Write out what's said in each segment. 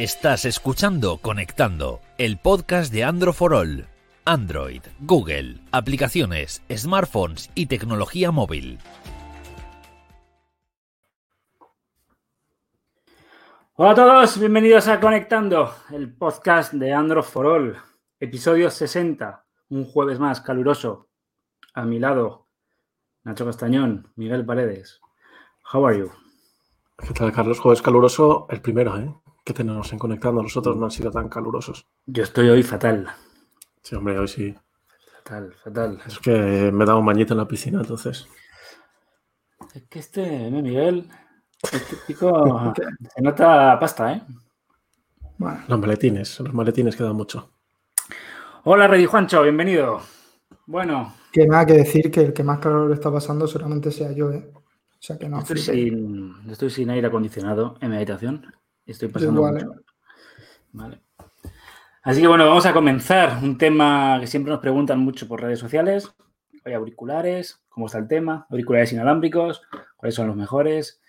Estás escuchando Conectando, el podcast de Android for All. Android, Google, aplicaciones, smartphones y tecnología móvil. Hola a todos, bienvenidos a Conectando, el podcast de Android for All, episodio 60, un jueves más caluroso. A mi lado, Nacho Castañón, Miguel Paredes. How are you? ¿Qué tal, Carlos? Jueves caluroso, el primero, ¿eh? Que tenemos en Conectando. Los otros no han sido tan calurosos. Yo estoy hoy fatal. Sí, hombre, hoy sí. Fatal, fatal. Es que me he dado un bañito en la piscina, entonces. Es que este, ¿no, Miguel, este chico se nota pasta, ¿eh? Bueno. Los maletines, los maletines quedan mucho. Hola, Reddy Juancho, bienvenido. Bueno. Que nada que decir que el que más calor está pasando solamente sea yo, ¿eh? O sea que no. Estoy sin, estoy sin aire acondicionado en mi habitación. Estoy pasando Igual, mucho. Vale. Así que bueno, vamos a comenzar. Un tema que siempre nos preguntan mucho por redes sociales. Hay auriculares, ¿cómo está el tema? Auriculares inalámbricos, ¿cuáles son los mejores?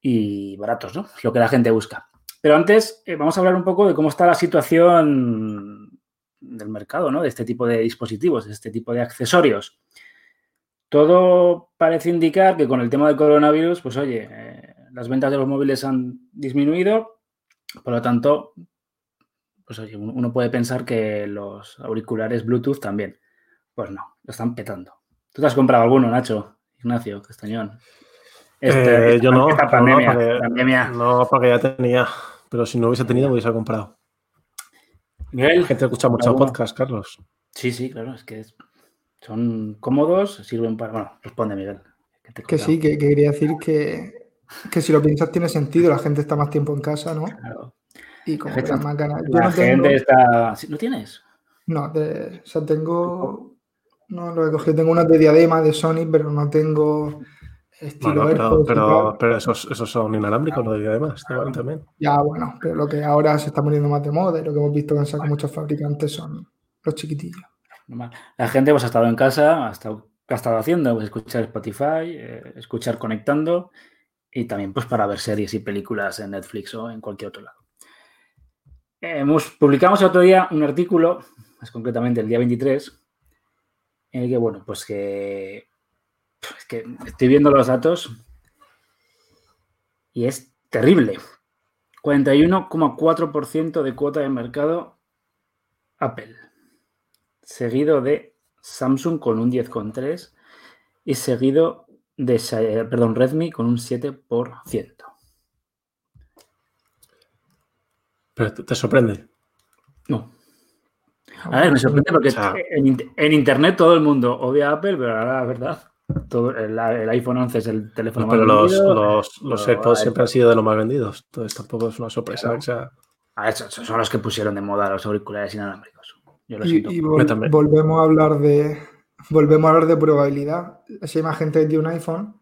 Y baratos, ¿no? Lo que la gente busca. Pero antes eh, vamos a hablar un poco de cómo está la situación del mercado, ¿no? De este tipo de dispositivos, de este tipo de accesorios. Todo parece indicar que con el tema del coronavirus, pues oye, eh, las ventas de los móviles han disminuido, por lo tanto, pues oye, uno puede pensar que los auriculares Bluetooth también. Pues no, lo están petando. ¿Tú te has comprado alguno, Nacho? Ignacio Castañón. Este, eh, yo no, pandemia, no, porque, pandemia. no, porque ya tenía. Pero si no hubiese tenido, me hubiese comprado. Miguel, La gente escucha mucho podcast, Carlos. Sí, sí, claro, es que es- son cómodos, sirven para. Bueno, responde, Miguel. que te Que sí, que, que quería decir que, que si lo piensas tiene sentido, la gente está más tiempo en casa, ¿no? Claro. Y como La que gente- más ganas. Yo La no tengo, gente está. ¿Lo tienes? no, de- o sea, tengo, no lo he cogido, tengo unas de diadema de Sony, pero no tengo estilo Bueno, pero, pero, esos, esos son inalámbricos, lo diría además. también. Ya, bueno, pero lo que ahora se está poniendo más de moda y lo que hemos visto que han sacado muchos fabricantes son los chiquitillos. La gente pues ha estado en casa, ha estado, ¿qué ha estado haciendo? Pues escuchar Spotify, eh, escuchar conectando y también pues para ver series y películas en Netflix o en cualquier otro lado. Hemos, publicamos el otro día un artículo, más concretamente el día 23, en el que, bueno, pues que, es que estoy viendo los datos y es terrible. 41,4% de cuota de mercado Apple seguido de Samsung con un 10,3 y seguido de Xi- perdón, Redmi con un 7%. Pero te, sorprende. No. A ver, me sorprende porque O sea- en, in- en internet todo el mundo odia a Apple, pero ahora la verdad, todo, el, el iPhone 11 es el teléfono pero más los, vendido. los, los Pero AirPods hay- siempre han sido de los más vendidos. Entonces tampoco es una sorpresa. Claro. O sea, Ah, esos son los que pusieron de moda los auriculares inalámbricos. Yo lo Y, siento. y vol- también. volvemos a hablar de volvemos a hablar de probabilidad. Si hay más gente tiene un iPhone,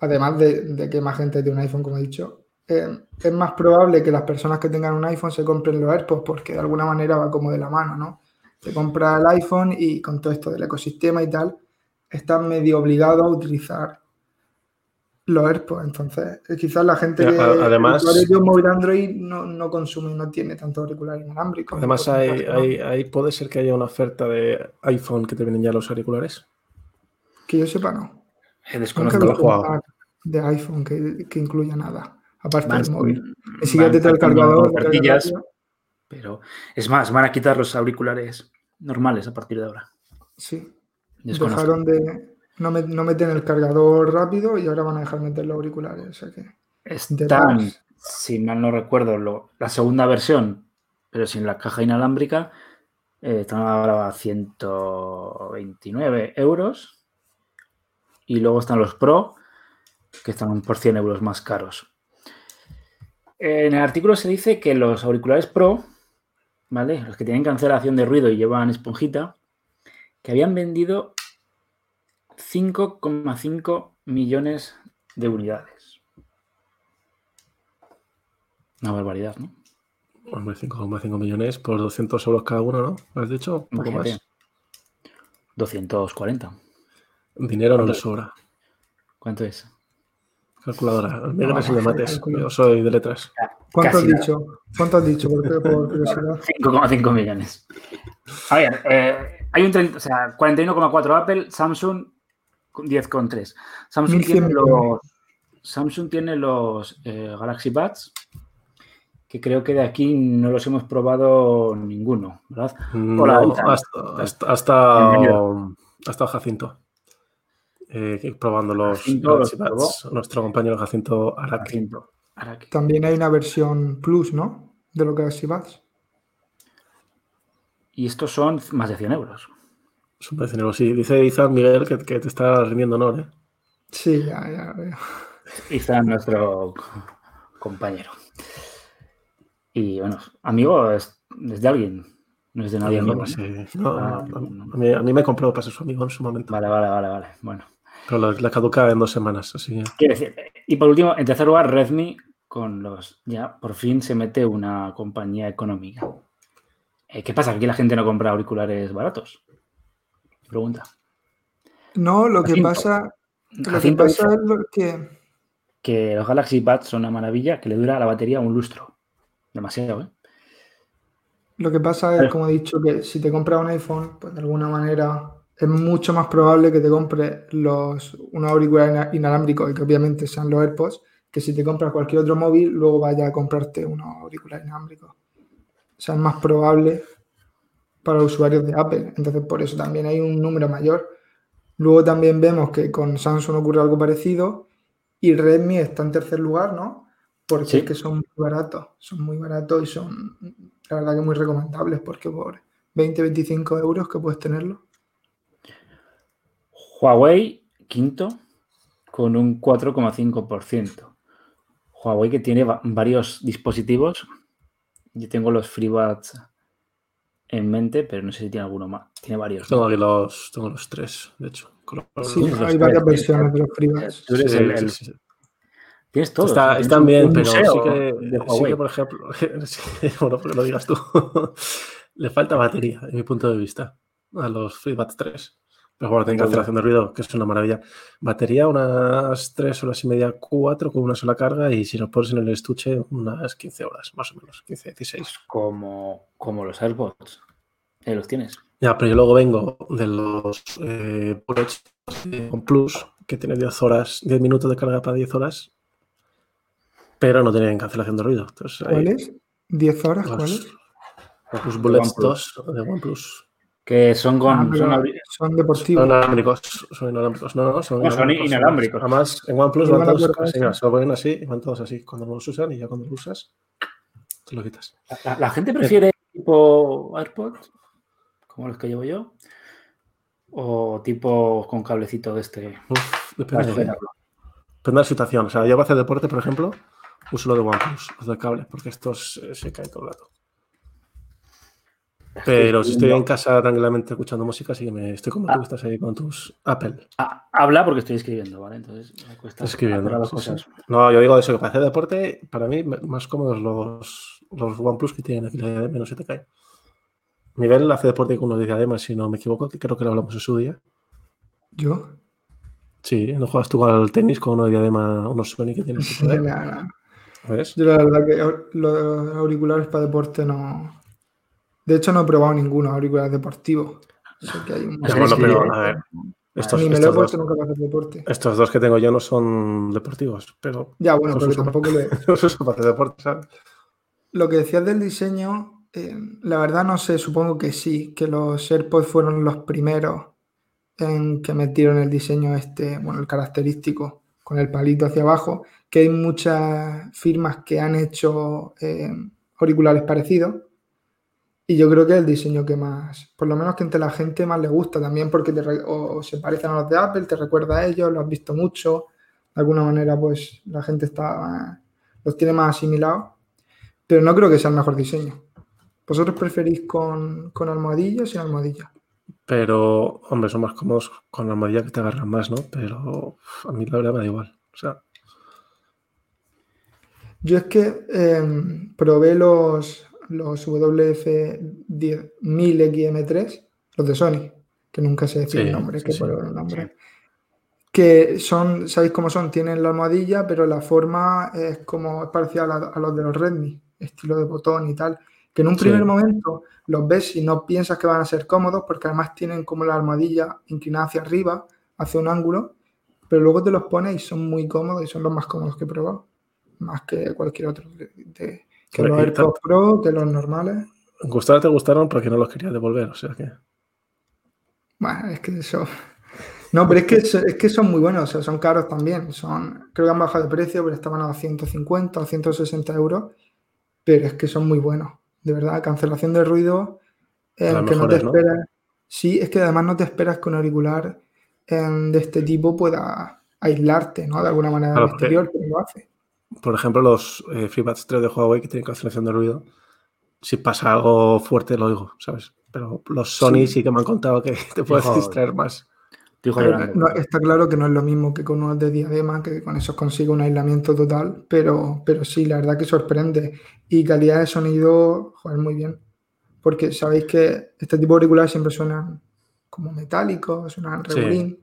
además de, de que más gente tiene un iPhone, como he dicho, eh, es más probable que las personas que tengan un iPhone se compren los AirPods porque de alguna manera va como de la mano, ¿no? Te compra el iPhone y con todo esto del ecosistema y tal, estás medio obligado a utilizar los AirPods. Entonces, eh, quizás la gente Ya, que además- un móvil Android no, no consume y no tiene tanto auricular inalámbrico. además, hay, ¿no? hay, hay- puede ser que haya una oferta de iPhone que te vienen ya los auriculares. Que yo sepa, no. Eh, desconozco. un pack de iPhone que, que incluya nada, aparte Van- del móvil. Ni van siquiera te trae el cargador. pero es más, van a quitar los auriculares normales a partir de ahora. Sí, Desconozco. dejaron de. No, me- no meten el cargador rápido y ahora van a dejar meter los auriculares. O sea que. Están, Detrás. si mal no recuerdo, lo- la segunda versión, pero sin la caja inalámbrica, eh, están ahora a 129 euros. Y luego están los Pro, que están por 100 euros más caros. En el artículo se dice que los auriculares Pro, ¿vale? Los que tienen cancelación de ruido y llevan esponjita, que habían vendido 5,5 millones de unidades. Una barbaridad, ¿no? Hombre, 5,5 millones por 200 euros cada uno, ¿no? ¿Lo has dicho? Un poco Imagínate. más. 240. Dinero no ¿Cuánto le sobra. ¿Cuánto es? Calculadora. Miguel No, el de no, mates. Yo soy de letras. ¿Cuánto has dicho? ¿Cuánto has dicho? Por, por curiosidad. 5,5 millones. A ver, eh, hay un 30, o sea, 41,4 Apple, Samsung 10,3. Samsung 1100 tiene los, Samsung tiene los eh, Galaxy Buds, que creo que de aquí no los hemos probado ninguno, ¿verdad? Hola, No, Ethan. hasta, hasta, hasta, Bienvenido. hasta Jacinto. Eh, probando los Jacinto Galaxy los Buds. nuestro compañero Jacinto Araki. Jacinto, Araki. También hay una versión Plus, ¿no? De lo que Galaxy Buds. Y estos son más de 100 euros. Precio sí. Dice Izan Miguel que, que te está rindiendo honor, ¿eh? Sí, ya, ya veo. Está nuestro compañero. Y bueno, amigo es, es de alguien, no es de nadie. Amigo, amigo, ¿no? sí. No, Ah, no, no. a, mí, a mí me compró para ser su amigo en su momento. Vale, vale, vale, vale. Bueno. Pero la, la caduca en dos semanas, así que. Quiero decir, y por último, en tercer lugar, Redmi con los. Ya por fin se mete una compañía económica. Eh, ¿Qué pasa? ¿Que aquí la gente no compra auriculares baratos? Pregunta. No, lo que pasa, lo que pasa es lo que. que los Galaxy Buds son una maravilla que le dura a la batería un lustro. Demasiado, ¿eh? Lo que pasa es, como he dicho, que si te compras un iPhone, pues de alguna manera es mucho más probable que te compres los, unos auriculares ina- inalámbricos y que obviamente sean los AirPods, que si te compras cualquier otro móvil, luego vaya a comprarte unos auriculares inalámbricos. O sea, es más probable para usuarios de Apple. Entonces, por eso también hay un número mayor. Luego también vemos que con Samsung ocurre algo parecido y Redmi está en tercer lugar, ¿no? Porque Sí. es que son muy baratos, son muy baratos y son, la verdad que muy recomendables porque por 20-25 euros que puedes tenerlo. Huawei, quinto, con un 4,5%. Huawei que tiene va- varios dispositivos. Yo tengo los FreeBuds en mente, pero no sé si tiene alguno más. Tiene varios. ¿no? Tengo aquí los, tengo los tres, de hecho. Con los- Sí, los hay varias versiones de los FreeBuds. Tú eres Sí, el- sí, el- sí, sí. Tienes todo. Está- están bien, pero sí que, de sí que, por ejemplo, bueno, porque lo digas tú, le falta batería, en mi punto de vista, a los FreeBuds 3. Pero bueno, tiene Entonces- cancelación de ruido, que es una maravilla. Batería unas 3 horas y media, 4 con una sola carga y si lo pones en el estuche, unas 15 horas, más o menos, 15, 16. como, como los AirPods. Eh, los tienes. Ya, pero yo luego vengo de los eh, OnePlus, que tiene 10 horas, 10 minutos de carga para 10 horas, pero no tienen cancelación de ruido. Entonces, ahí- ¿Cuáles? ¿10 horas? Los, ¿Cuáles? los Bullets OnePlus. 2 de OnePlus. Que son con. Ah, son son deportivos. Son inalámbricos. Son inalámbricos. No, no, son No, son inalámbricos. Además, en OnePlus van todos así, se lo ponen así y van todos así. Cuando no los usan y ya cuando lo usas, te lo quitas. La, la gente prefiere tipo AirPods, como los que llevo yo, o tipo con cablecito de este. Uf, depende, de, depende de la situación. O sea, yo para hacer deporte, por ejemplo, uso lo de OnePlus, los de cable, porque estos eh, se caen todo el rato. Pero si estoy en casa tranquilamente escuchando música, sí que me estoy como Ah. tú estás ahí con tus Apple. Ah, habla porque estoy escribiendo, ¿vale? Entonces me cuesta Escribiendo. las cosas. No, yo digo eso, que para hacer deporte, para mí, más cómodos los, los OnePlus que tienen aquí la no se te cae. Nivel hace deporte con unos de diadema, si no me equivoco, que creo que lo hablamos en su día. ¿Yo? Sí, no juegas tú al tenis con uno de diadema, unos Sony que tienes. Yo la verdad que los auriculares para deporte no... De hecho no he probado ninguno, auriculares deportivos. Sé que hay un Ya, Ya, Sí, bueno, sí, pero sí. a ver, estos, Ni me lo he puesto dos, nunca para hacer deporte. estos dos que tengo yo no son deportivos, pero Ya, bueno, pero tampoco le... los uso para hacer deporte, ¿sabes? Lo que decías del diseño, eh, la verdad no sé, supongo que sí, que los AirPods fueron los primeros en que metieron el diseño este, bueno, el característico con el palito hacia abajo, que hay muchas firmas que han hecho eh, auriculares parecidos. Y yo creo que es el diseño que más, por lo menos que entre la gente más le gusta también porque te se parecen a los de Apple, te recuerda a ellos, lo has visto mucho, de alguna manera pues la gente está, los tiene más asimilados. Pero no creo que sea el mejor diseño. ¿Vosotros preferís con, con almohadilla o sin almohadilla? Pero, hombre, son más cómodos con la almohadilla que te agarran más, ¿no? Pero a mí la verdad me da igual. O sea, Yo es que eh, probé los, los WF-1000XM3, los de Sony, que nunca sé decir Sí, el nombre, sí, que sí. por el nombre. que son, ¿sabéis cómo son? Tienen la almohadilla, pero la forma es como es parecida a, la- a los de los Redmi, estilo de botón y tal. Que en un Sí. primer momento los ves y no piensas que van a ser cómodos, porque además tienen como la almohadilla inclinada hacia arriba, hacia un ángulo, pero luego te los pones y son muy cómodos y son los más cómodos que he probado, más que cualquier otro. de- de- que los AirPods Pro, que los normales. Gustar te gustaron porque no los quería devolver, o sea que. Bueno, es que eso. No, pero es que, es, es que son muy buenos, o sea, son caros también. Son, creo que han bajado de precio, pero estaban a 150 o 160 euros. Pero es que son muy buenos. De verdad, cancelación de ruido, eh, que no te esperas. Sí, es que además no te esperas que un auricular eh, de este tipo pueda aislarte, ¿no? De alguna manera Claro, del exterior, pero lo hace. Por ejemplo, los eh, FreeBuds 3 de Huawei que tienen cancelación de ruido. Si pasa algo fuerte, lo oigo, ¿sabes? Pero los Sony sí, Sí. que me han contado que te puedes Joder. distraer más. Tu hijo Pero, llorando. no, está claro que no es lo mismo que con unos de diadema, que con esos consigue un aislamiento total, pero, pero sí, la verdad que sorprende. Y calidad de sonido, joder, muy bien. Porque sabéis que este tipo de auriculares siempre suenan como metálicos, suenan Sí. regulín,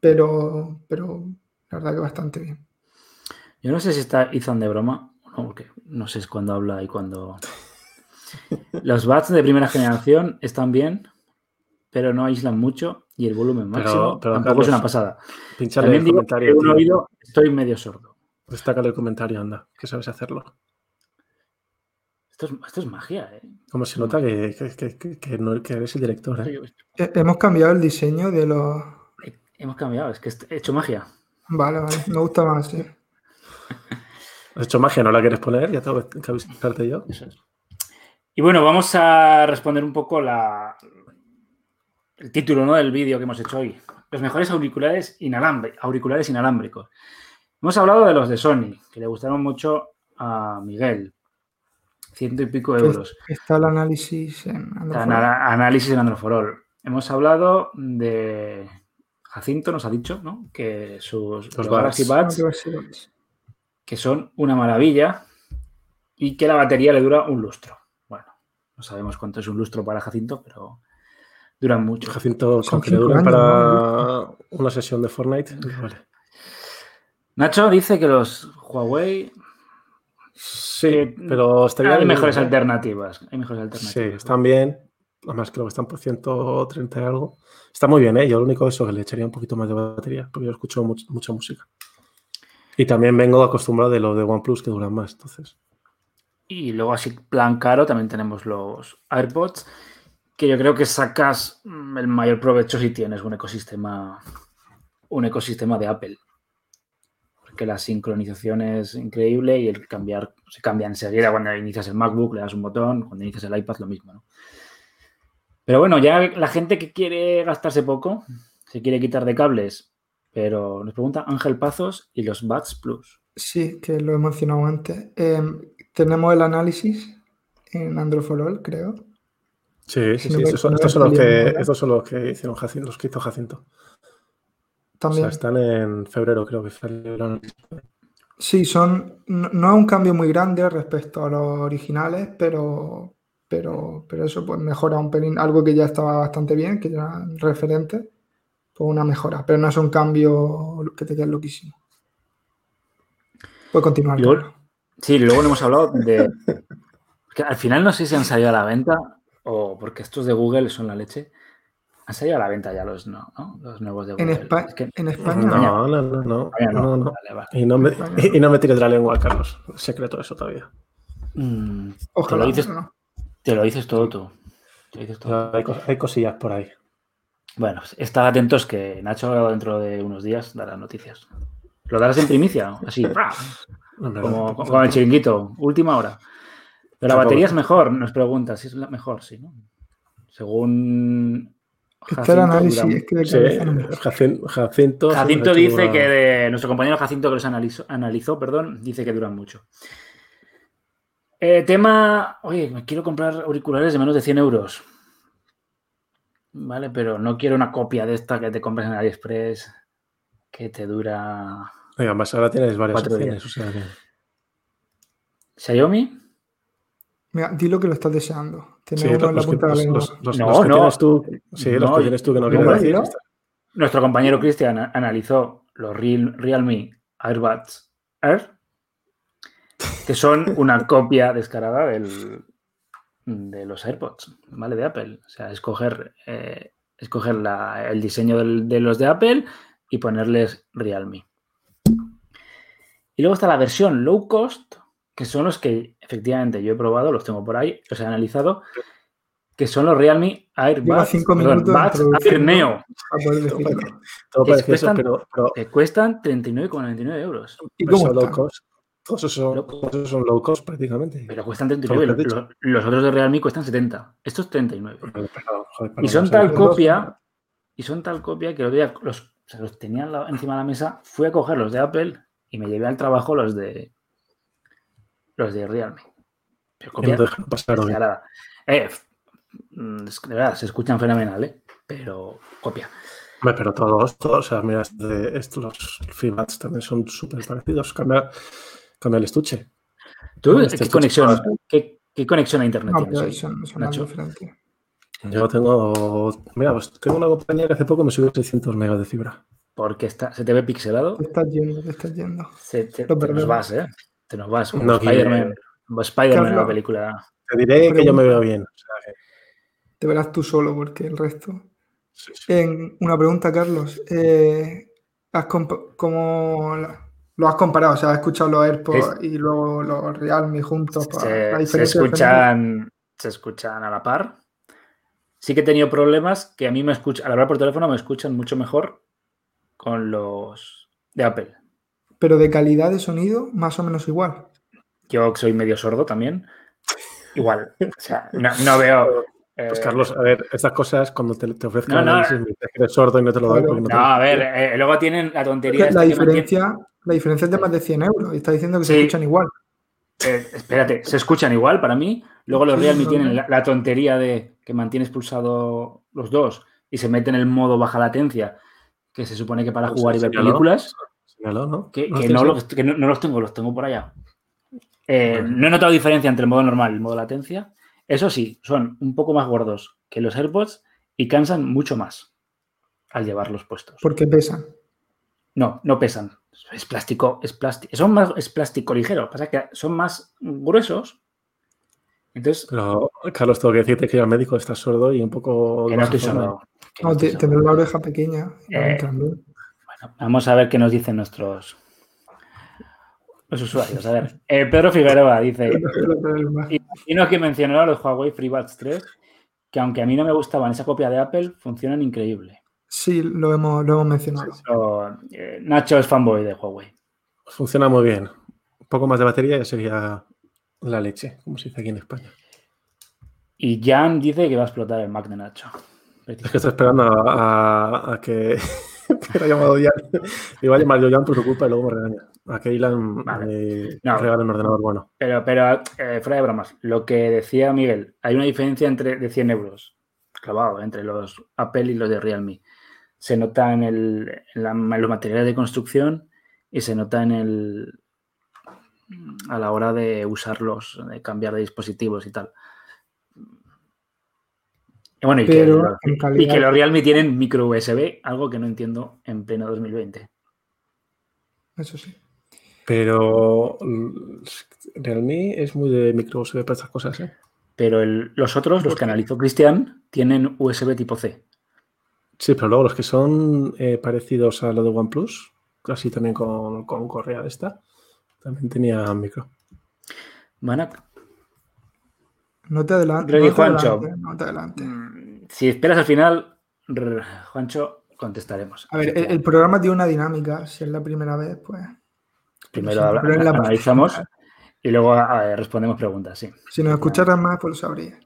pero, pero la verdad que bastante bien. Yo no sé si está Ethan de broma o no, porque no sé cuándo habla y cuándo. Los bats de primera generación están bien, pero no aíslan mucho y el volumen máximo pero, tampoco Carlos, es una pasada. Pinchale También el digo comentario. que un tío. oído estoy medio sordo. Destácale el comentario, anda, que sabes hacerlo. Esto es, esto es magia, ¿eh? Como se nota que, que, que- que- no, que eres el director, ¿eh? Eh, Hemos cambiado el diseño de los... Hemos cambiado, es que he hecho magia. Vale, vale, me gusta más, sí. Has hecho magia, ¿no la quieres poner? Ya tengo que avisarte yo. Eso es. Y bueno, vamos a responder un poco la, el título ¿no? del vídeo que hemos hecho hoy. Los mejores auriculares, inalambre- auriculares inalámbricos. Hemos hablado de los de Sony, que le gustaron mucho a Miguel. Ciento y pico euros. Está el análisis en Android. Ana- análisis en Androforol. Hemos hablado de Jacinto, nos ha dicho, ¿no? Que sus Los los Galaxy Buds. Que son una maravilla y que la batería le dura un lustro. Bueno, no sabemos cuánto es un lustro para Jacinto, pero duran mucho. Jacinto, con que le años, para una sesión de Fortnite. Vale. Nacho dice que los Huawei Sí, Eh, pero estaría hay bien, mejores ¿eh? alternativas. Hay mejores Sí, alternativas. están bien. Además, creo que están por 130 y algo. Está muy bien, ¿eh? Yo lo único eso que le echaría un poquito más de batería, porque yo escucho much- mucha música. Y también vengo acostumbrado de lo de OnePlus que duran más, entonces. Y luego así plan caro también tenemos los AirPods, que yo creo que sacas el mayor provecho si tienes un ecosistema, un ecosistema de Apple. Porque la sincronización es increíble y el cambiar se cambia enseguida cuando inicias el MacBook, le das un botón, cuando inicias el iPad lo mismo, ¿no? Pero bueno, ya la gente que quiere gastarse poco, se quiere quitar de cables, pero nos pregunta Ángel Pazos y los Buds Plus. Sí, que lo he mencionado antes. Eh, tenemos el análisis en Android for All, creo. Sí, sí, sí. Estos son, estos son los que, nada. estos son los que hicieron Jacinto, los que hizo Jacinto. O sea, están en febrero, creo que análisis. Sí, son. No, no es un cambio muy grande respecto a los originales, pero, pero, pero eso pues mejora un pelín. Algo que ya estaba bastante bien, que ya era referente, pues una mejora. Pero no es un cambio que te quede loquísimo. Puedes continuar. Sí, luego no hemos hablado de. que al final no sé si han salido a la venta o porque estos de Google son la leche. Han salido a la venta ya los, no, ¿no? los nuevos de En, Google. Espa- Es que- en España no. No, no, no, no. No, no. Vale, vale. Y, no me, España y no me tires de la lengua, Carlos. Secreto eso todavía. Mm, te, Ojalá. lo dices, pero no. te lo dices todo tú. Te lo dices todo tú. Hay, cos- hay cosillas por ahí. Bueno, pues estad atentos que Nacho dentro de unos días dará noticias. ¿Lo darás en primicia? Así, como, como con el chiringuito, última hora. Pero la batería es mejor, nos pregunta si es la mejor, sí, ¿no? Según. Está el Jacinto, análisis, dura- es que de Sí, cabeza no me- Jacin- Jacinto. Dice que de, nuestro compañero Jacinto que los analizó, analizó, perdón, dice que duran mucho. Eh, tema, oye, me quiero comprar auriculares de menos de 100 euros. Vale, pero no quiero una copia de esta que te compras en AliExpress que te dura. Oiga, además ahora tienes varias opciones. O sea que... ¿Xiaomi? Mira, dilo que lo estás deseando. Tener Sí, uno en la los, que, punta de la los- lengua. los- los- No, los que no. tienes tú. Sí, los No, que tienes tú que no no, decir. Nuestro compañero Cristian analizó los Real- Realme AirBuds Air, que son una copia descarada del, de los AirPods, ¿vale? De Apple. O sea, escoger, eh, escoger la- el diseño del- de los de Apple y ponerles Realme. Y luego está la versión low cost, que son los que efectivamente yo he probado, los tengo por ahí, los he analizado, que son los Realme AirBuds, cinco perdón, minutos Buds Air. Neo, a poder decirlo. Todo Que cuestan- pero, pero que cuestan 39,99 euros. ¿Y pero cómo son low cost. Todos esos son, todos esos son low cost prácticamente. Pero cuestan 39. Todo lo que Los, los otros de Realme cuestan 70. Estos 39. Pero, joder, Y son sea, tal los copia, y son tal copia que el otro día los, o sea, los tenía al lado- encima de la mesa, fui a coger los de Apple y me llevé al trabajo los de los de Realme. Pero y copia no dejan pasar. Eh, mm, de verdad, se escuchan fenomenal, ¿eh? Pero copia. Pero todos, todos, o sea, mira, de estos, los FreeBuds también son súper parecidos. Cambia, cambia el estuche. ¿Tú Este qué estuche conexión, para- qué, qué conexión a internet No, tienes son, son Nacho? Yo tengo, mira, pues tengo una compañía que hace poco me subió 600 megas de fibra. Porque está, se te ve pixelado. Te estás yendo, te estás yendo. Se, te, te nos vas, ¿eh? Te nos vas. Como No Spider-Man. Spider-Man la película. Te diré que yo me veo bien. o sea, que- Te verás tú solo porque el resto. sí, sí. En una pregunta, Carlos. eh, ¿has compa- ¿Cómo la- lo has comparado? O sea, has escuchado los AirPods y luego los Realme juntos. para Se, escuchan, se escuchan a la par. Sí que he tenido problemas que a mí me escuchan, al hablar por teléfono me escuchan mucho mejor con los de Apple. Pero de calidad de sonido, más o menos igual. Yo que soy medio sordo también. Igual. O sea, no, no veo. Pues eh, Carlos, a ver, estas cosas cuando te, te ofrezcan No, no, análisis, me dices que eres sordo y no te lo doy Claro. porque no te a ver, eh, luego tienen la tontería. la mantiene- diferencia, la diferencia es de más de 100 euros. Y está diciendo que se escuchan igual. Eh, espérate, se escuchan igual para mí. Luego los Sí, Realme no, tienen no. la, la tontería de que mantienes pulsado los dos y se meten en el modo baja latencia, que se supone que para Pues jugar y ver películas, ¿no? que, ¿No que los, que no- no los tengo, los tengo por allá. Eh, Bueno. no he notado diferencia entre el modo normal y el modo latencia. Eso sí, son un poco más gordos que los AirPods y cansan mucho más al llevarlos puestos. Porque pesan. No, no pesan. Es plástico, es plástico. Son más, es plástico ligero. Pasa que son más gruesos. Entonces, Pero, Carlos, tengo que decirte que yo al médico estás sordo y un poco. que no estoy sordo. que no No, estoy te- sordo. tener la oreja pequeña. Eh, también. Vamos a ver qué nos dicen nuestros los usuarios. A ver, eh, Pedro Figueroa dice, y no que mencionar los Huawei FreeBuds 3, que aunque a mí no me gustaban esa copia de Apple, funcionan increíble. Sí, lo hemos, lo hemos mencionado. Eh, Nacho es fanboy de Huawei. Funciona muy bien. Un poco más de batería ya sería la leche, como se dice aquí en España. Y Jan dice que va a explotar el Mac de Nacho. Es que estoy esperando a, a- a que, ha llamado Jan. Iba a llamar yo por tu culpa y luego me regaña. A Vale. No. regale un ordenador bueno. Pero, pero eh, fuera de bromas, lo que decía Miguel, hay una diferencia entre de 100 euros, clavado, entre los Apple y los de Realme. Se nota en, el, en, la- en los materiales de construcción y se nota en el a la hora de usarlos, de cambiar de dispositivos y tal. Y bueno, y, que, Pero los- en y calidad- que los Realme tienen micro USB, algo que no entiendo en pleno 2020. Eso sí. Pero mm, Realme es muy de micro USB para estas cosas, ¿eh? Pero el- los otros, los que analizó Cristian, tienen USB tipo C. Sí, pero luego los que son eh, parecidos a lo de OnePlus, casi también con, con correa de esta, también tenía micro. Van a- No te adelantes. No te Juancho. adelantes, No te adelantes. Si esperas al final, Juancho, contestaremos. A ver, el, el programa tiene una dinámica. Si es la primera vez, pues. Primero habla- la- analizamos y luego eh, respondemos preguntas, sí. Si nos escucharas más, pues lo sabrías.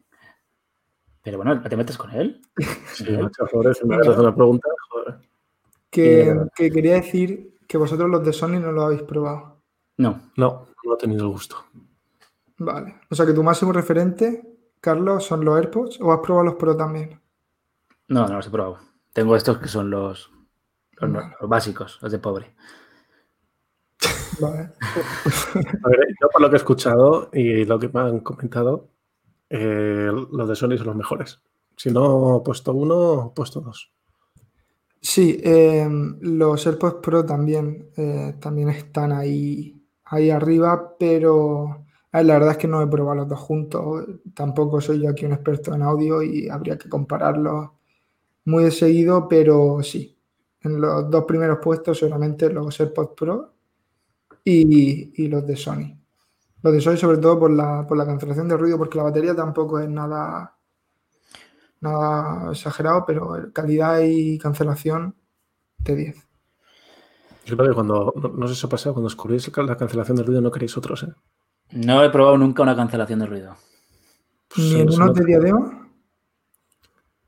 Pero bueno, ¿te metes con él? Sí, muchas flores, me haces una pregunta, joder. Que, Y, eh, que quería decir que vosotros los de Sony no lo habéis probado. No. No, no he tenido el gusto. Vale. O sea que tu máximo referente, Carlos, son los AirPods o has probado los Pro también. No, no los he probado. Tengo estos que son los, los, Vale. los básicos, los de pobre. Vale. A ver, yo por lo que he escuchado y lo que me han comentado, eh, los de Sony son los mejores. Si no he puesto uno, he puesto dos. Sí, eh, los AirPods Pro también, eh, también están ahí, ahí arriba, pero la verdad es que no he probado los dos juntos. Tampoco soy yo aquí un experto en audio y habría que compararlos muy de seguido, pero sí. En los dos primeros puestos seguramente los AirPods Pro y, y los de Sony. Los de Sony sobre todo por la, por la cancelación de ruido, porque la batería tampoco es nada nada exagerado, pero calidad y cancelación de 10. Yo creo que cuando, no, sé si ha pasado, cuando descubrís la cancelación de ruido no queréis otros, ¿eh? No he probado nunca una cancelación de ruido. Pues Ni en unos de diadema.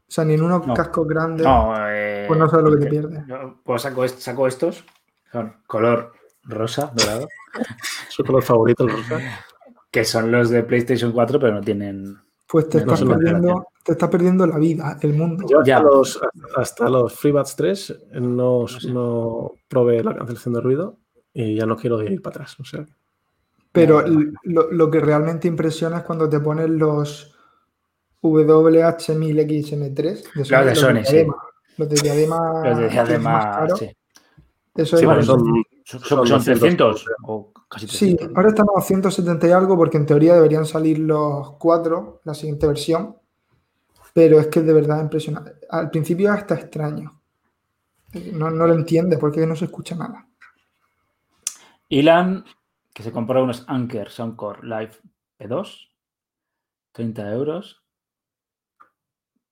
O sea, ni en unos No. cascos grandes. No, eh, Pues no sabes lo que te pierdes. yo, Pues saco, est- saco estos, son color rosa, dorado, Su color favorito, el rosa. que son los de PlayStation 4, pero no tienen. Pues te No estás, perdiendo, te estás perdiendo la vida, el mundo. Yo hasta Ya. los, hasta los FreeBuds 3 no, no probé la cancelación de ruido y ya no quiero ir para atrás. O sea, Pero lo, lo que realmente impresiona es cuando te ponen los WH1000XM3 de Los de Sony, sí. Los de diadema. Los de diadema, sí. Eso Sí, es bueno, son, Son, son son 200 300 euros. o casi Sí, 300. ahora estamos a 170 y algo porque en teoría deberían salir los cuatro, la siguiente versión, pero es que de verdad es impresionante. Al principio hasta extraño. No, no lo entiende porque no se escucha nada. Ilan, que se compró unos Anker Soundcore Live P2, 30 euros,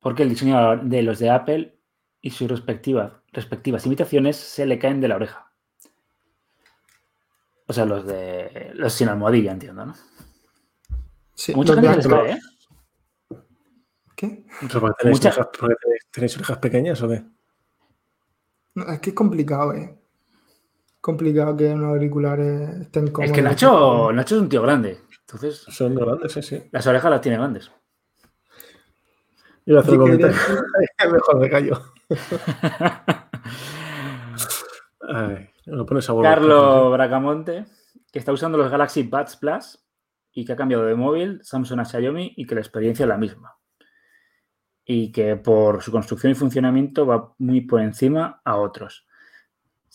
porque el diseño de los de Apple y sus respectivas, respectivas imitaciones se le caen de la oreja. O sea, los de los sin almohadilla, entiendo, ¿no? Sí, Mucha gente les cae, ¿eh? ¿Qué? ¿pero porque tenéis, Mucha- orejas, porque tenéis, tenéis orejas pequeñas o qué? No, es que es complicado, ¿eh? Complicado que unos auriculares estén cómodos. Es que Nacho, Nacho es un tío grande. Entonces, Son grandes, sí, sí. las orejas las tiene grandes. A hacer un Sí, que comentario. Mejor me callo. Ay, me lo pones a volver. Carlos Bracamonte, que está usando los Galaxy Buds Plus y que ha cambiado de móvil Samsung a Xiaomi y que la experiencia es la misma. Y que por su construcción y funcionamiento va muy por encima a otros.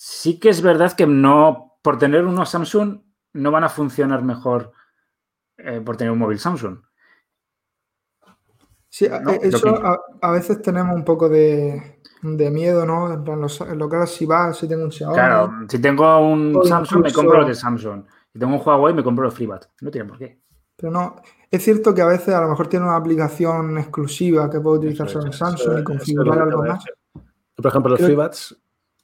Sí que es verdad que no, por tener unos Samsung, no van a funcionar mejor eh, por tener un móvil Samsung. Sí, a- No, eso que- a, a veces tenemos un poco de, de miedo, ¿no? En plan, los, en lo que ahora si va, si tengo un Xiaomi. Claro, si tengo un Samsung, me compro los de Samsung. Si tengo un Huawei, me compro los FreeBuds. No tiene por qué. Pero no, es cierto que a veces a lo mejor tiene una aplicación exclusiva que puede utilizar solo Samsung Eso- y configurar algo más. Yo, por ejemplo, los Creo- FreeBuds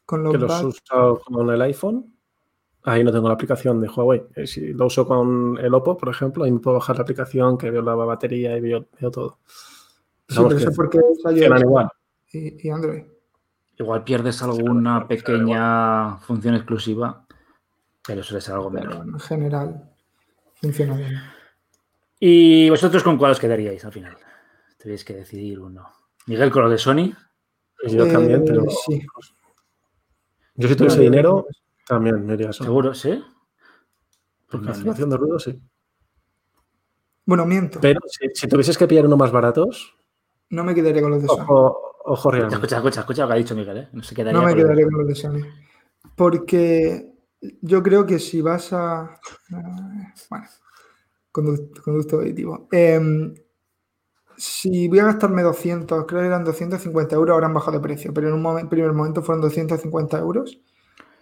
Con los que los usado con el iPhone, ahí no tengo la aplicación de Huawei. Eh, Si lo uso con el Oppo, por ejemplo, ahí me puedo bajar la aplicación que veo la batería y veo, veo todo. Sí, pero eso porque igual. y, y Android. Igual pierdes alguna pequeña función exclusiva, pero suele ser algo menos. en general funciona bien. ¿Y vosotros con cuál os quedaríais al final? Tenéis que decidir uno. Miguel con lo de Sony. Yo Eh, también, pero Sí. Yo si tuviese dinero, también me iría a eso. ¿Seguro? ¿Sí? Por Vale. cancelación de ruido, sí. Bueno, miento. Pero si, si tuvieses que pillar uno más baratos, No me quedaré con los de Sony. ojo, ojo realmente. Escucha, escucha, escucha lo que ha dicho Miguel, ¿eh? No se quedaría No me con quedaré con los de Sony. Porque yo creo que si vas a. ah, Bueno, condu- conducto auditivo. Em, si voy a gastarme 200, creo que eran 250 euros, ahora han bajado de precio, pero en un momen- primer momento fueron 250 euros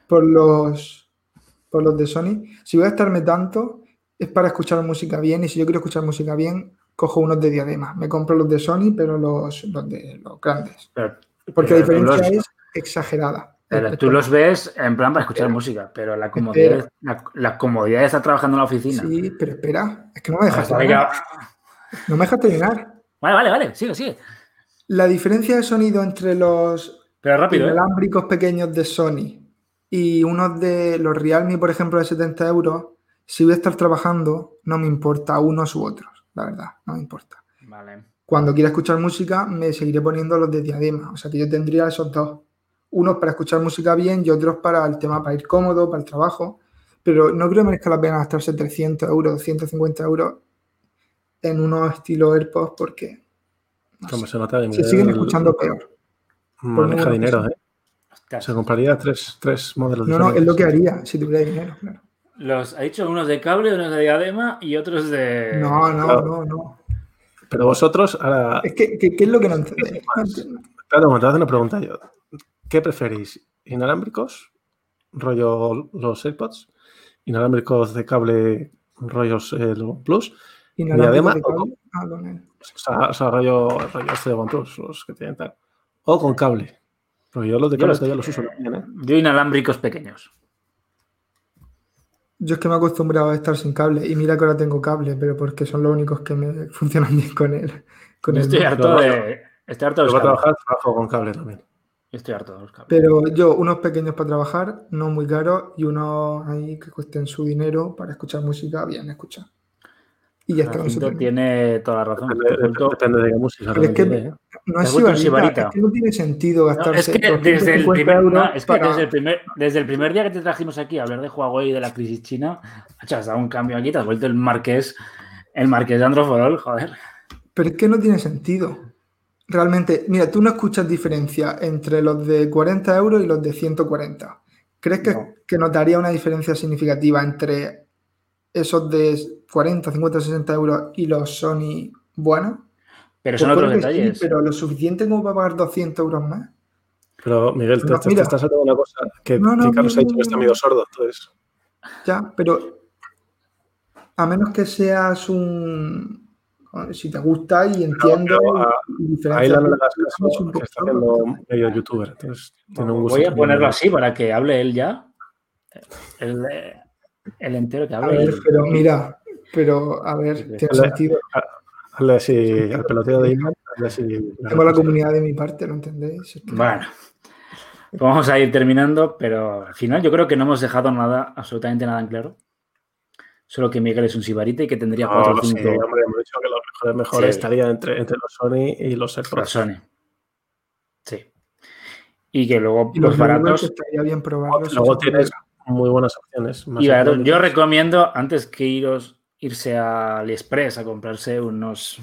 por los, por los de Sony. Si voy a gastarme tanto, es para escuchar música bien, y si yo quiero escuchar música bien, cojo unos de diadema. Me compro los de Sony, pero los, los de los grandes. Pero, Porque la pero diferencia los- es exagerada. pero tú los ves en plan para escuchar música, pero la comodidad, la, la comodidad de estar trabajando en la oficina. Sí, pero espera, es que no me dejas Hasta terminar. No me dejas terminar. Vale, vale, vale, sigue, sigue. La diferencia de sonido entre los Pero rápido, ¿eh? inalámbricos pequeños de Sony y unos de los Realme, por ejemplo, de 70 euros, si voy a estar trabajando, no me importa unos u otros, la verdad, no me importa. Vale. Cuando quiera escuchar música, me seguiré poniendo los de diadema. O sea que yo tendría esos dos. Unos para escuchar música bien y otros para el tema, para ir cómodo, para el trabajo. Pero no creo que merezca la pena gastarse 300 euros, 250 euros en unos estilo AirPods porque no Como sé, se nota se siguen escuchando peor. Maneja dinero, ¿eh? Se compraría tres, tres modelos No, no, es lo que haría si tuviera dinero, claro. Los, ha dicho unos de cable, unos de diadema y otros de. No, no, claro. no, no. Pero vosotros, ahora, Es que, que- ¿qué es lo que no entendéis? No un momento, te hago una pregunta yo. ¿Qué preferís? ¿Inalámbricos, rollo los AirPods? ¿Inalámbricos de cable, rollos eh, los Plus? Inalámbrico Diadema de o. Ah, con él. O sea, o sea, rollo, rollo este de OnePlus, los que tienen tal. O con cable. Porque yo los de Yo cable todavía los uso también, ¿eh? Yo inalámbricos pequeños. Yo es que me he acostumbrado a estar sin cable y mira que ahora tengo cable, pero porque son los únicos que me funcionan bien con él. Con el estoy Mac. harto de. Estoy harto de los trabajar trabajo con cable también. Estoy harto de los cables. Pero yo, unos pequeños para trabajar, no muy caros, y unos ahí que cuesten su dinero para escuchar música bien escuchar. Y ya está. tengo. tiene toda la razón. Depende, de qué música. Pero es que ¿eh? no es sibarita, es que no tiene sentido No, gastarse es que, desde el 250 primer, euros no, es que para- desde, el primer, desde el primer día que te trajimos aquí a hablar de Huawei y de la crisis china, has dado un cambio aquí, te has vuelto el marqués, el marqués de Androforol, joder. Pero es que no tiene sentido. Realmente, mira, tú no escuchas diferencia entre los de 40 euros y los de 140. ¿Crees que, No. que notaría una diferencia significativa entre esos de 40, 50, 60 euros y los Sony buenos? Pero son Pues otros que sí, detalles. pero lo suficiente como para pagar 200 euros más. Pero Miguel, te, No, te- estás saltando una cosa que, No, no, que Carlos no, ha dicho que está medio sordo. Entonces, Ya, pero a menos que seas un. Si te gusta y entiendo. pero a- y ahí de- hagas es que poco está haciendo medio youtuber. Entonces, tiene un gusto. Voy a ponerlo así para que hable él ya. El, eh, el entero que A hable. ver, pero mira, pero a ver, tiene sentido. Hazle así al peloteo de Iman. Hazle así. Tengo la comunidad de mi parte, ¿lo entendéis? Bueno, pues vamos a ir terminando, pero al final yo creo que no hemos dejado nada, absolutamente nada en claro. Solo que Miguel es un sibarita y que tendría No, 4 o sí, 5 hombre, hemos dicho que los mejores, mejores Sí. estarían entre, entre los Sony y los AirPods. Sony. Sí. Y que luego Y los los baratos bien probarlos. Luego tienes. Muy buenas opciones. más Y baratos. Yo recomiendo, antes que iros, irse a AliExpress a comprarse unos,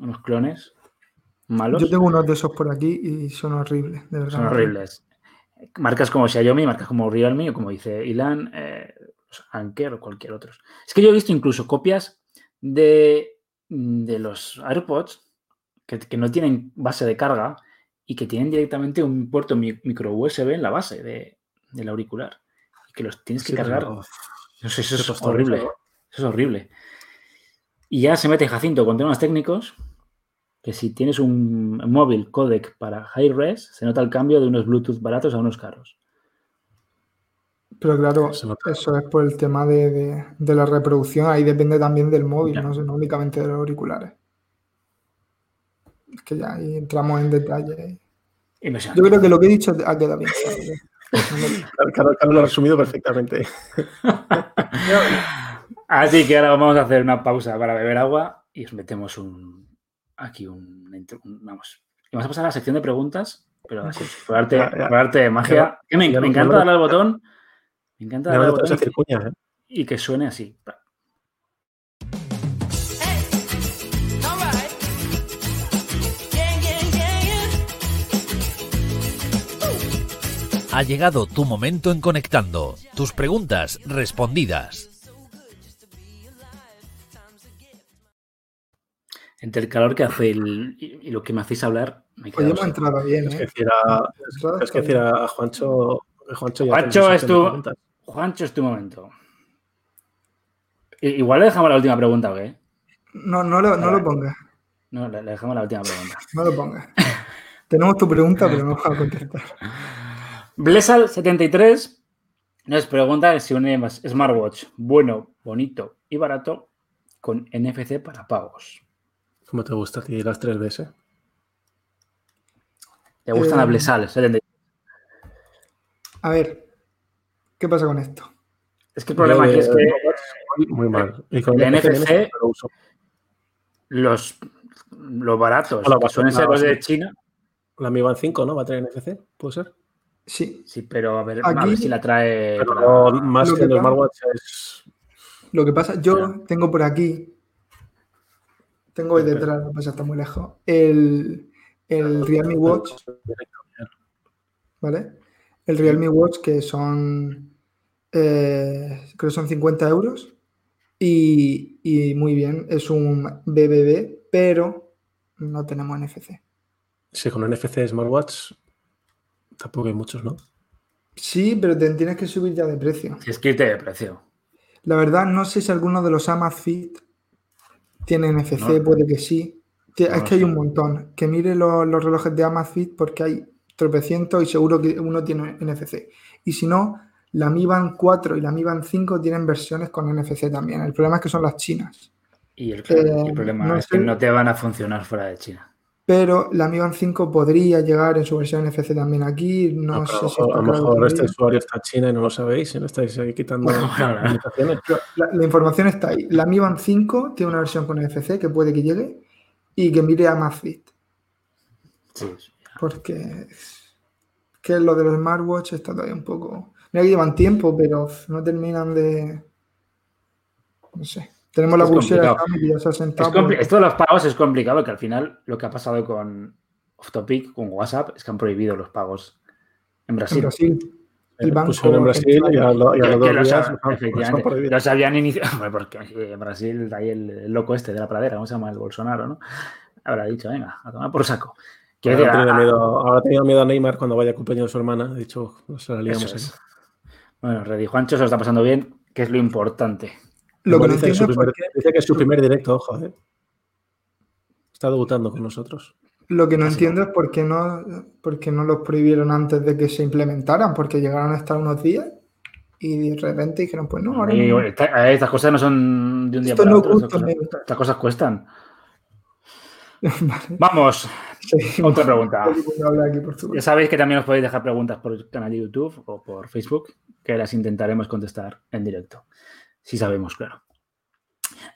unos clones malos. Yo tengo unos de esos por aquí y son horribles, de verdad. Son horribles. Marcas como Xiaomi, marcas como Realme o como dice Ilan, eh, los Anker o cualquier otro. Es que yo he visto incluso copias de, de los AirPods que, que no tienen base de carga y que tienen directamente un puerto mi- micro USB en la base de, del auricular. Y que los tienes que Sí, cargar. pero- No sé, eso qué es horrible. eso, ¿no? Eso es horrible. Y ya se mete Jacinto con temas técnicos, que si tienes un móvil codec para high res, se nota el cambio de unos Bluetooth baratos a unos caros. Pero claro, eso es por el tema de, de- de la reproducción. Ahí depende también del móvil, no, no únicamente de los auriculares. Es que ya ahí entramos en detalle. Yo creo que lo que he dicho ha quedado bien. Carlos, Carlos lo ha resumido perfectamente. Así que ahora vamos a hacer una pausa para beber agua y os metemos un aquí un, vamos. Y vamos a pasar a la sección de preguntas, pero así, por arte, Ya, ya. arte de magia. Ya, Que me, encanta darle al botón. Me encanta darle al botón ¿eh? y que suene así. Ha llegado tu momento en Conectando. Tus preguntas respondidas. Entre el calor que hace el- y, y lo que me hacéis hablar, me quedo hemos seco. entrado bien, Es que ¿eh? decir a, Entrado es que está decir bien. a Juancho. Juancho, ya Juancho, tiene es tu-. Juancho, es tu momento. Igual le dejamos la última pregunta, ¿o qué? No, no, lo, no lo pongas. No, le, dejamos la última pregunta. No lo pongas. Tenemos tu pregunta, pero no vamos a contestar. Blesal73 nos pregunta si un smartwatch bueno, bonito y barato con NFC para pagos. ¿Cómo te gusta a ti las tres veces? ¿Te gustan Eh, las Blesal 73? A ver, ¿qué pasa con esto? Es que el problema aquí es que Muy, muy mal. Y con el NFC, NFC lo uso. los, los baratos, Hola, que suelen la ser los de China, La Mi Band 5, ¿no? ¿Va a traer NFC? ¿Puede ser? Sí, sí, pero a ver, a Aquí- ver si la trae. Pero para- no, más lo que los smartwatch es. lo que pasa, yo tengo por aquí, tengo ahí detrás, lo que pasa está muy lejos, el, el Realme Watch, ¿vale? El Realme Watch, que son, eh, creo que son 50 euros. Y, y muy bien, es un BBB, pero no tenemos NFC. Sí, con NFC Smartwatch tampoco hay muchos, ¿no? Sí, pero te tienes que subir ya de precio. Si es que irte de precio. La verdad, no sé si alguno de los Amazfit tiene NFC, No. puede que sí. No es que hay un montón. Que mire lo- los relojes de Amazfit porque hay tropecientos y seguro que uno tiene NFC. Y si no, la Mi Band 4 y la Mi Band 5 tienen versiones con NFC también. El problema es que son las chinas. Y el, el Eh, problema no es que no te van a funcionar fuera de China. Pero la Mi Band 5 podría llegar en su versión NFC también aquí. No, No, sé si a lo está mejor, a lo claro mejor este usuario está en China y no lo sabéis y no estáis ahí quitando Bueno. Pero La, la información está ahí. La Mi Band 5 tiene una versión con NFC que puede que llegue y que mire a Amazfit. Sí. Porque es que lo de los smartwatch está todavía un poco. Mira que llevan tiempo, pero no terminan de. No sé. Tenemos la Es pulsera que ya se ha sentado. Esto de los pagos es complicado, que al final lo que ha pasado con Off Topic, con WhatsApp, es que han prohibido los pagos en Brasil. en Brasil. El Eh, banco en Brasil y a, lo- y a Que- los dos los, días los efectivamente, habían iniciado. Bueno, porque en Brasil hay el, el loco este de la pradera, ¿cómo se llama? El Bolsonaro, ¿no? Habrá dicho, venga, a tomar por saco. Ahora decir, ha tenido a- miedo, ahora ha tenido miedo a Neymar cuando vaya a cumpleaños de su hermana. Ha dicho, nos la liamos es. Bueno, Reddy Juancho se lo está pasando bien, que es lo importante. Lo que no dice, que su entiendo es primer, por qué- dice que es su primer directo, ojo, ¿eh? Está debutando con nosotros. Lo que no Así entiendo es por qué no, por qué no los prohibieron antes de que se implementaran, porque llegaron a estar unos días y de repente dijeron, pues no, ahora Y, no. esta- estas cosas no son de un día Esto para no otro. Estas cosas, me- estas cosas cuestan. Vale, Vamos, seguimos. otra pregunta. Aquí Ya sabéis que también os podéis dejar preguntas por el canal de YouTube o por Facebook, que las intentaremos contestar en directo. Si sabemos, claro.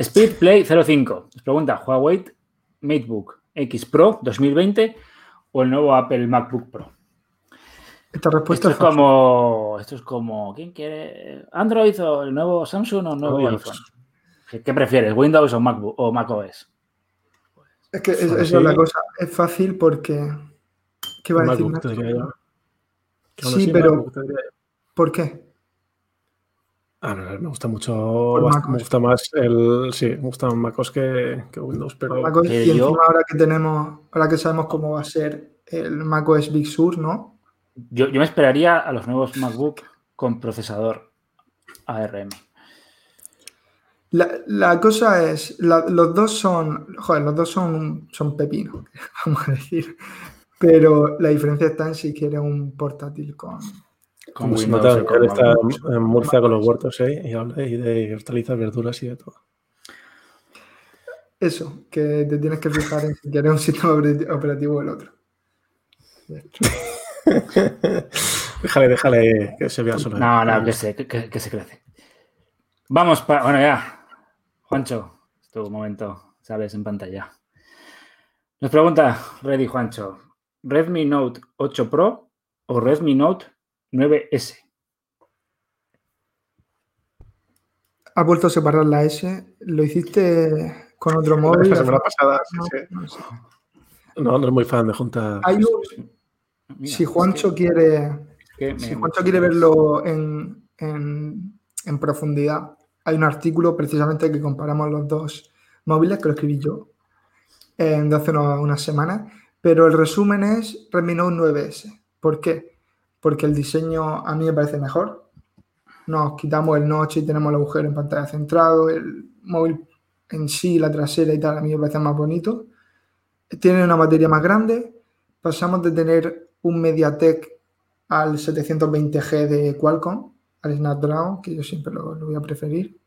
Speedplay 05 nos pregunta: ¿Huawei MateBook X Pro 2020 o el nuevo Apple MacBook Pro? Esta respuesta Esto es es como, esto es como, ¿quién quiere? ¿Android o el nuevo Samsung o el nuevo Windows. iPhone? ¿Qué, qué prefieres, Windows o MacBook o macOS? Es que es- esa sí. es la cosa. Es fácil porque. ¿Qué va a decir? MacBook, Sí, pero-. ¿Por qué? Ah, no, me gusta mucho, me gusta más el, sí, me gusta más MacOS que, que Windows, pero macOS, y yo- encima ahora que tenemos, ahora que sabemos cómo va a ser el macOS Big Sur, ¿no? Yo, yo me esperaría a los nuevos MacBook con procesador ARM. La, la cosa es, la- los dos son, joder, los dos son, son pepinos, vamos a decir. Pero la diferencia está en si quieres un portátil con... Como se nota que está en Murcia con los huertos ¿eh? y habla y de hortalizas, verduras y de todo. Eso, que te tienes que fijar en si quieres un sistema operati- operativo o el otro. déjale, déjale que se vea solo. No, no, que se, que, se crece. Vamos para. Bueno, ya. Juancho, es tu momento. Sales en pantalla. Nos pregunta Reddy Juancho: ¿Redmi Note 8 Pro o Redmi Note 9S? Has vuelto a separar la S, lo hiciste con otro móvil. La semana pasada, sí, No, sí. no sé. No, no es muy fan de juntar. Hay un- Mira, si es Juancho que- quiere, es que si Juancho quiere verlo en, en- en profundidad, hay un artículo precisamente que comparamos los dos móviles, que lo escribí yo eh, de hace unos- unas semanas, pero el resumen es Redmi Note 9S. ¿Por qué? Porque el diseño a mí me parece mejor. Nos quitamos el notch y tenemos el agujero en pantalla centrado, el móvil en sí, la trasera y tal, a mí me parece más bonito. Tiene una batería más grande. Pasamos de tener un MediaTek al 720G de Qualcomm, al Snapdragon, que yo siempre lo, voy a preferir.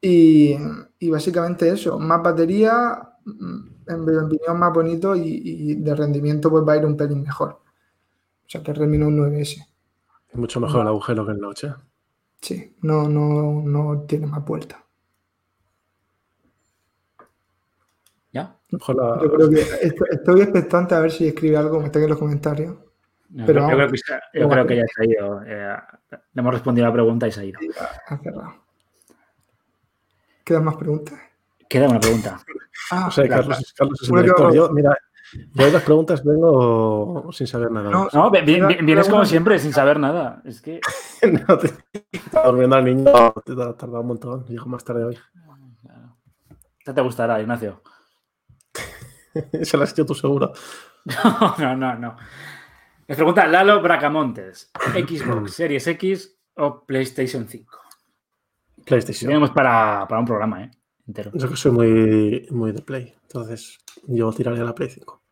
Y, y básicamente eso, más batería, mm, en mi opinión más bonito y, y de rendimiento pues va a ir un pelín mejor. O sea que Redmi Note 9S. Es mucho mejor el agujero que el noche. Sí, no, no, no tiene más vuelta. ¿Ya? Yo creo que est- estoy expectante a ver si escribe algo, me está en los comentarios. Yo, Pero creo- yo vamos, creo que, se- yo no creo va que a- ya se ha ido. eh, le hemos respondido a la pregunta y se ha ido. y ha- cerrado. ¿Quedan más preguntas? Queda una pregunta. Ah, O sea, Carlos, Carlos es el director. Yo, mira, Yo las preguntas vengo sin saber nada. No, más. No, vi- vi- Era- vi- vienes como siempre, sin saber nada. Es que. No, te- estaba durmiendo al niño, te ha tardado un montón. Llego más tarde hoy. Ya te gustará, Ignacio. Se lo has hecho tú seguro. No, no, no, no. Me pregunta Lalo Bracamontes: ¿Xbox Series X o PlayStation 5? PlayStation. Tenemos para, para un programa, ¿eh? Entero. Yo que soy muy, muy de Play. Entonces, yo tiraría la Play 5.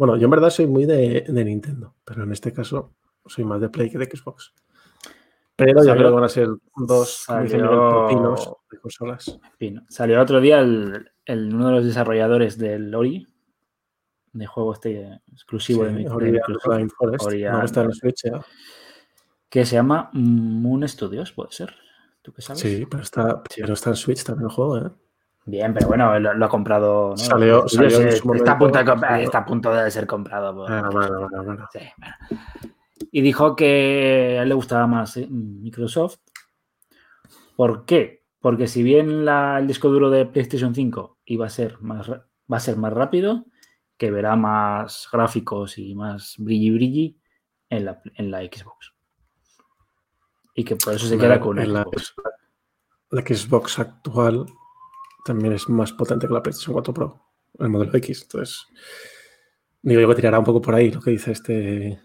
Bueno, yo en verdad soy muy de, de Nintendo, pero en este caso soy más de Play que de Xbox. Pero yo Salió- creo que van a ser dos, salió- pepinos de consolas. Pino. Salió el otro día el, el- uno de los desarrolladores del Ori, de juego este exclusivo de, Sí, mi- de Ori Microsoft, Forest. Ori No, está en Switch ya. que se llama Moon Studios, ¿puede ser? ¿Tú qué sabes? Sí, pero está, pero está en Switch también el juego, ¿eh? Bien, pero bueno, lo, lo ha comprado. está, a punto de, comp- salió- está a punto de ser comprado. por- Ah, bueno, bueno, bueno. Sí, bueno. Y dijo que a él le gustaba más eh, Microsoft. ¿Por qué? Porque si bien la- el disco duro de PlayStation 5 iba a ser más, va a ser más rápido, que verá más gráficos y más brilli brilli en la, en la Xbox. Y que por eso se queda con la, Xbox. la Xbox actual también es más potente que la PlayStation 4 Pro, el modelo X. Entonces, digo yo que tirará un poco por ahí lo que dice este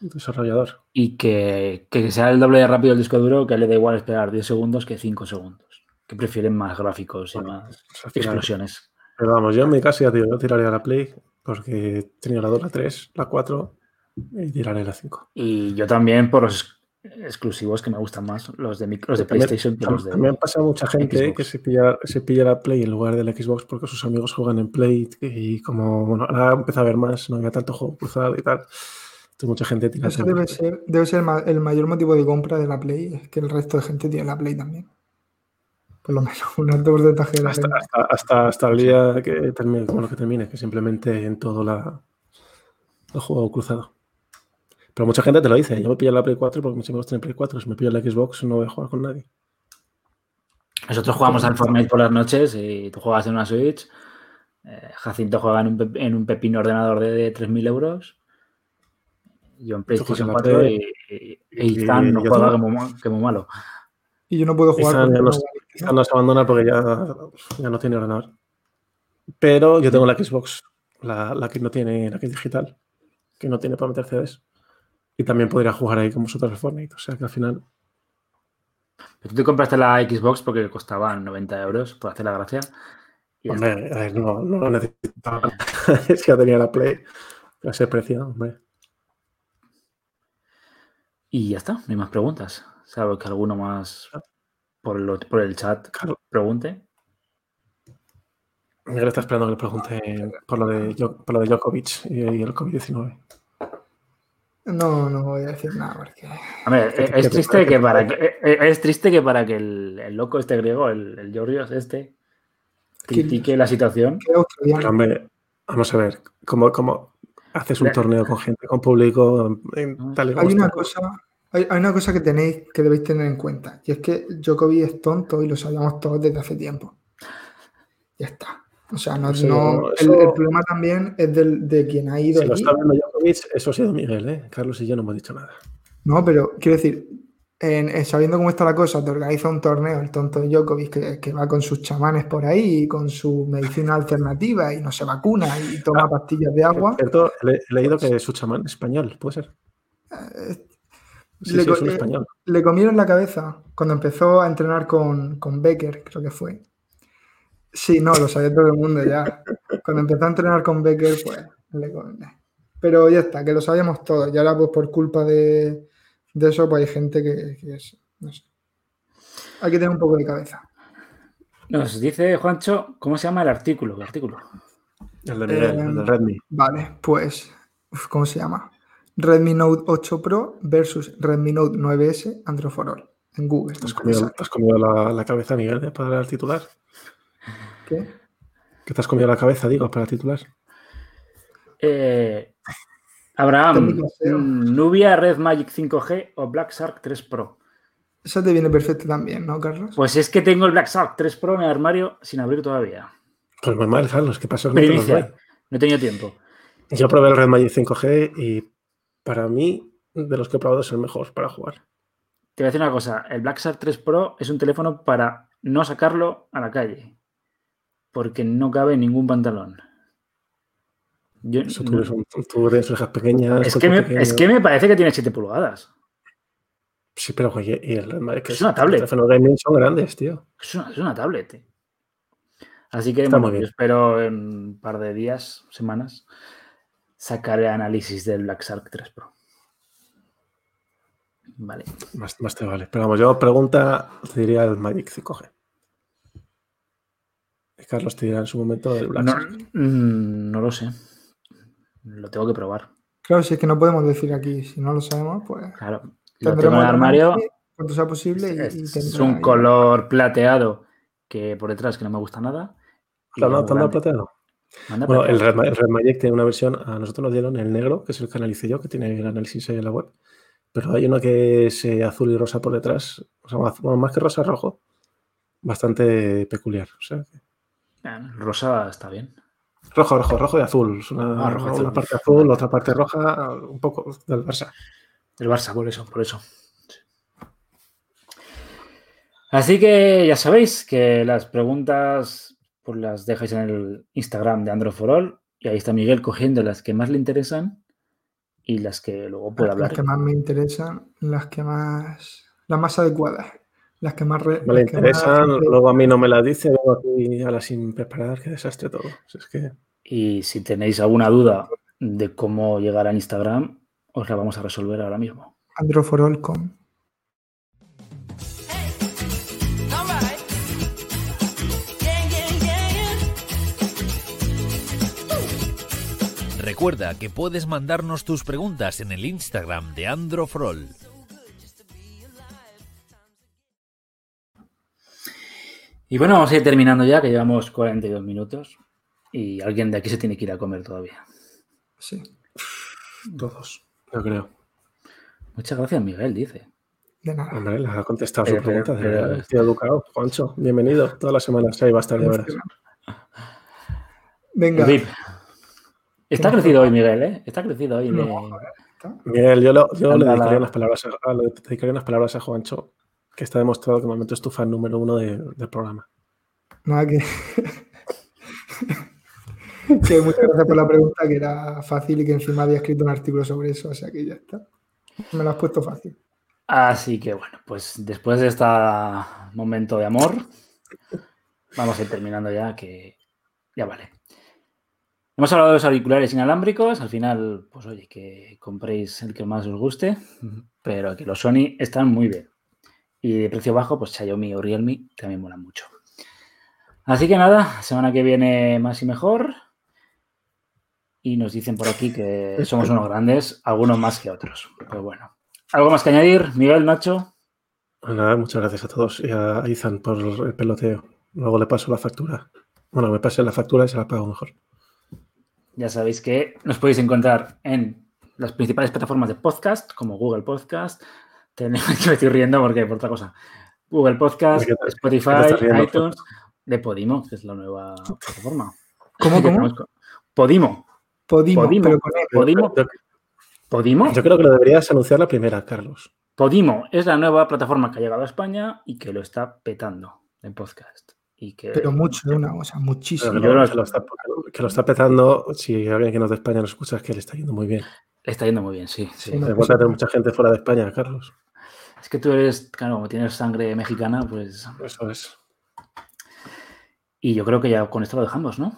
desarrollador. Y que, que sea el doble de rápido el disco duro, que le da igual esperar 10 segundos que 5 segundos. Que prefieren más gráficos y Bueno, más pues explosiones. Pero vamos, yo en mi caso ya te digo, yo tiraría la Play porque tenía la 2, la 3, la 4 y tiraré la 5. Y yo también por los exclusivos que me gustan más, los de, los de También- PlayStation que los de... También pasa mucha gente Xbox. que se pilla, se pilla la Play en lugar de la Xbox porque sus amigos juegan en Play y como, bueno, ahora empieza a haber más, no había tanto juego cruzado y tal. Entonces mucha gente tira Eso debe ser, debe ser el ma- el mayor motivo de compra de la Play, es que el resto de gente tiene la Play también. Por lo menos un alto porcentaje de la hasta, hasta, hasta, hasta el día que termine, como lo que termine, que simplemente en todo la, el juego cruzado. Pero mucha gente te lo dice, yo me pillo la Play 4 porque mis amigos tienen Play 4, si me pillo la Xbox no voy a jugar con nadie. Nosotros jugamos al Fortnite por las noches y tú juegas en una Switch. eh, Jacinto juega en un, en un pepino ordenador de, de 3.000 euros. Yo en PlayStation en la 4 y, Play. y, y Ethan no juega como malo. Y yo no puedo jugar porque ya no, no- quizá no se abandona porque ya, ya no tiene ordenador. Pero yo tengo la Xbox, la, la que no tiene, la que es digital, que no tiene para meter CDs. Y también podría jugar ahí con vosotros al Fortnite. O sea que al final. Pero tú te compraste la Xbox porque costaban 90 euros por hacer la gracia. Hombre, a ver, no, no lo necesitaba. es que ya tenía la Play a ese precio, hombre. Y ya está, no hay más preguntas. Salvo que alguno más por, lo- por el chat Claro. pregunte. Miguel está esperando que le pregunte por lo de, por lo de Djokovic y el COVID-19. No, no voy a decir nada porque. A ver, ¿Qué es, triste que para que, eh, es triste que para que el, el loco este griego, el, el Georgios este, critique la situación. Pero, hombre, vamos a ver, ¿cómo, cómo haces un torneo con gente, con público, en tal y Hay una cosa, hay, hay una cosa que tenéis que debéis tener en cuenta, y es que Djokovic es tonto y lo sabíamos todos desde hace tiempo. Ya está. O sea, no, Sí, no- no, el, problema también es del, de quien ha ido Si lo está viendo Eso ha sido Miguel, ¿eh? Carlos y yo no hemos dicho nada. No, pero quiero decir, en- en sabiendo cómo está la cosa, te organiza un torneo, el tonto de Djokovic, que, que va con sus chamanes por ahí, y con su medicina alternativa y no se vacuna y toma pastillas de agua. Cierto, le- he leído que su chamán es español, ¿puede ser? Eh, Sí, le sí, es un eh, español. Le comieron la cabeza cuando empezó a entrenar con, con Becker, creo que fue. Sí, no, lo sabía todo el mundo ya. Cuando empezó a entrenar con Becker, pues le Pero ya está, que lo sabíamos todos. Y ahora, pues por culpa de, de eso, pues hay gente que, que es. No sé. Hay que tener un poco de cabeza. Nos dice Juancho, ¿cómo se llama el artículo? ¿Qué artículo? El de Miguel, Eh, el de Redmi. Vale, pues. uf, ¿Cómo se llama? Redmi Note 8 Pro versus Redmi Note 9S Android for All en Google. ¿Te has comido, te has comido la, la cabeza, Miguel, eh, para el titular? ¿Qué? ¿Qué te has comido la cabeza, digo, para el titular? Eh, Abraham, mm, Nubia Red Magic 5G o Black Shark 3 Pro. Eso te viene perfecto también, ¿no, Carlos? Pues es que tengo el Black Shark 3 Pro en el armario sin abrir todavía. Pues muy mal, Carlos, ¿qué pasa? No. No he tenido tiempo. Yo probé el Red Magic 5G y para mí, de los que he probado, es el mejor para jugar. Te voy a decir una cosa. El Black Shark 3 Pro es un teléfono para no sacarlo a la calle. Porque no cabe en ningún pantalón. Yo- Eso tú, eres un- tú tienes orejas pequeñas. es, que me, pequeño. es que me parece que tiene 7 pulgadas. Sí, pero oye, y el Red Magic, que Es una tablet. Los teléfonos gaming son grandes, tío. Es una, es una tablet. Así que bueno, yo espero en un par de días, semanas, sacar el análisis del Black Shark 3 Pro. Vale. Más, más te vale. Pero vamos, yo pregunta, te diría el Magic 5G. Y Carlos te dirá en su momento el Black No, Shark. mm, no lo sé. Lo tengo que probar. Claro, si es que no podemos decir aquí, si no lo sabemos, pues Claro. Lo tengo en tendremos el armario. cuanto sea posible y, Es, y es tendrá un ahí- color plateado que por detrás que no me gusta nada. y ¿Te han es dado- muy te han dado grande. plateado? Manda Bueno, el. Red, el Red Magic tiene una versión, a nosotros nos dieron el negro, que es el que analicé yo, que tiene el análisis ahí en la web. Pero hay uno que es eh, azul y rosa por detrás, o sea, más- bueno, más que rosa, rojo, bastante peculiar. O sea, que- Rosa está bien. Rojo, rojo, rojo y azul. Una, Ah, rojo y una azul. parte azul, otra parte roja, un poco del Barça. El Barça, por eso, por eso. Sí. Así que ya sabéis que las preguntas pues las dejáis en el Instagram de Android for All y ahí está Miguel cogiendo las que más le interesan y las que luego puede las hablar. que más me interesan, las que más, las más adecuadas, las que más... re- Me le las interesan, luego a mí no me las dice, vengo aquí a la sin preparar, qué desastre todo. Si es que Y si tenéis alguna duda de cómo llegar a Instagram, os la vamos a resolver ahora mismo. Androforol.com. Recuerda que puedes mandarnos tus preguntas en el Instagram de Androfrol. Y bueno, vamos a ir terminando ya, que llevamos 42 minutos y alguien de aquí se tiene que ir a comer todavía. Sí. todos, yo creo. Muchas gracias, Miguel, dice. De nada. Hombre, le ha contestado su Pero- pregunta. de pero- verdad. Tío educado, Juancho, bienvenido. Todas las semanas ahí va a estar, de veras. Venga. Vip. Está crecido hoy, Miguel, ¿eh? Está crecido hoy. No. Miguel, yo, lo- yo le, dedicaría unas palabras a, a- le dedicaría unas palabras a Juancho, que está demostrado que de momento es tu fan número uno de- del programa. Nada que. que muchas gracias por la pregunta, que era fácil y que encima había escrito un artículo sobre eso, o sea que ya está. Me lo has puesto fácil. Así que bueno, pues después de este momento de amor, vamos a ir terminando ya, que ya vale. Hemos hablado de los auriculares inalámbricos. Al final, pues oye, que compréis el que más os guste, pero que los Sony están muy bien. Y de precio bajo, pues Xiaomi o Realme también molan mucho. Así que nada, semana que viene más y mejor. Y nos dicen por aquí que somos unos grandes, algunos más que otros. Pero bueno. ¿Algo más que añadir, Miguel, Nacho? Pues nada, muchas gracias a todos y a Izan por el peloteo. Luego le paso la factura. Bueno, me pase la factura y se la pago mejor. Ya sabéis que nos podéis encontrar en las principales plataformas de podcast, como Google Podcast. Tenemos que me estoy riendo porque por otra cosa. Google Podcast, ¿De qué te- qué te Spotify, riendo, iTunes, de Podimo, que es la nueva plataforma. ¿Cómo, Podimo. Podimo, Podimo. pero con. Podimo. Yo, Podimo. yo creo que lo deberías anunciar la primera, Carlos. Podimo es la nueva plataforma que ha llegado a España y que lo está petando en podcast. Y que Pero mucho, de una cosa, muchísimo. que, yo lo, lo- que lo está, que lo está petando, si alguien que nos de España nos escucha, es que le está yendo muy bien. le está yendo muy bien, sí. sí. Sí, no. Me gusta tener mucha gente fuera de España, Carlos. Es que tú eres, claro, como tienes sangre mexicana, pues. Eso es. Y yo creo que ya con esto lo dejamos, ¿no?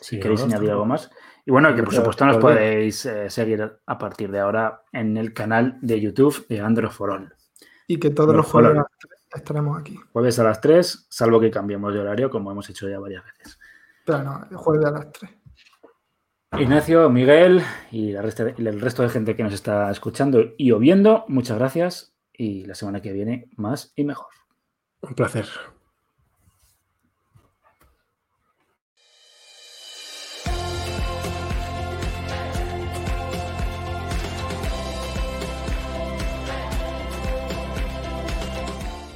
Si Sí, queréis ¿no? añadir algo más. Y bueno, que por supuesto nos podéis eh, seguir a partir de ahora en el canal de YouTube de Android for All. Y que todos los jueves hola. estaremos aquí. Jueves a las 3, salvo que cambiemos de horario, como hemos hecho ya varias veces. Pero no, el jueves a las 3. Ignacio, Miguel y la resta de- y el resto de gente que nos está escuchando y o viendo, muchas gracias. Y la semana que viene, más y mejor. Un placer.